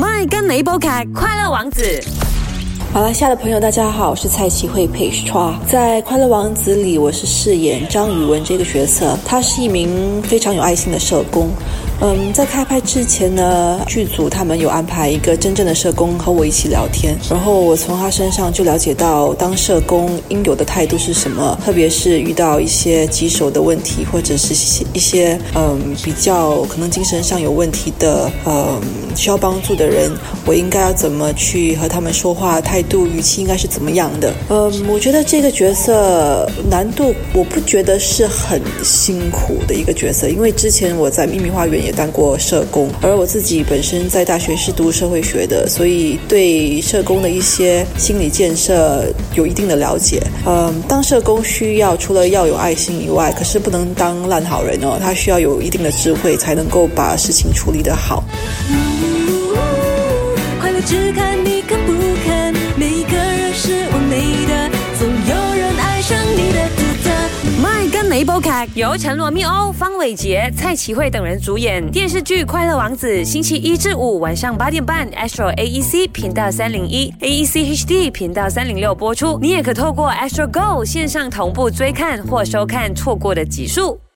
麦跟雷波凯《快乐王子》。马来西亚的朋友，大家好，我是蔡奇慧 Page Chua。在《快乐王子》里，我是饰演张宇文这个角色，他是一名非常有爱心的社工。嗯，在开拍之前呢，剧组他们有安排一个真正的社工和我一起聊天，然后我从他身上就了解到当社工应有的态度是什么，特别是遇到一些棘手的问题，或者是些一些嗯比较可能精神上有问题的嗯需要帮助的人，我应该要怎么去和他们说话，态度语气应该是怎么样的？嗯，我觉得这个角色难度我不觉得是很辛苦的一个角色，因为之前我在秘密花园也。当过社工，而我自己本身在大学是读社会学的，所以对社工的一些心理建设有一定的了解。嗯，当社工需要除了要有爱心以外，可是不能当烂好人哦，他需要有一定的智慧，才能够把事情处理得好。快乐只看你肯不肯，每一个人是完美的，总有人爱上你的。一部剧由陈罗密欧、方伟杰、蔡启慧等人主演，电视剧《快乐王子》星期一至五晚上八点半，Astro AEC 频道三零一，AEC HD 频道三零六播出。你也可透过 Astro Go 线上同步追看或收看错过的集数。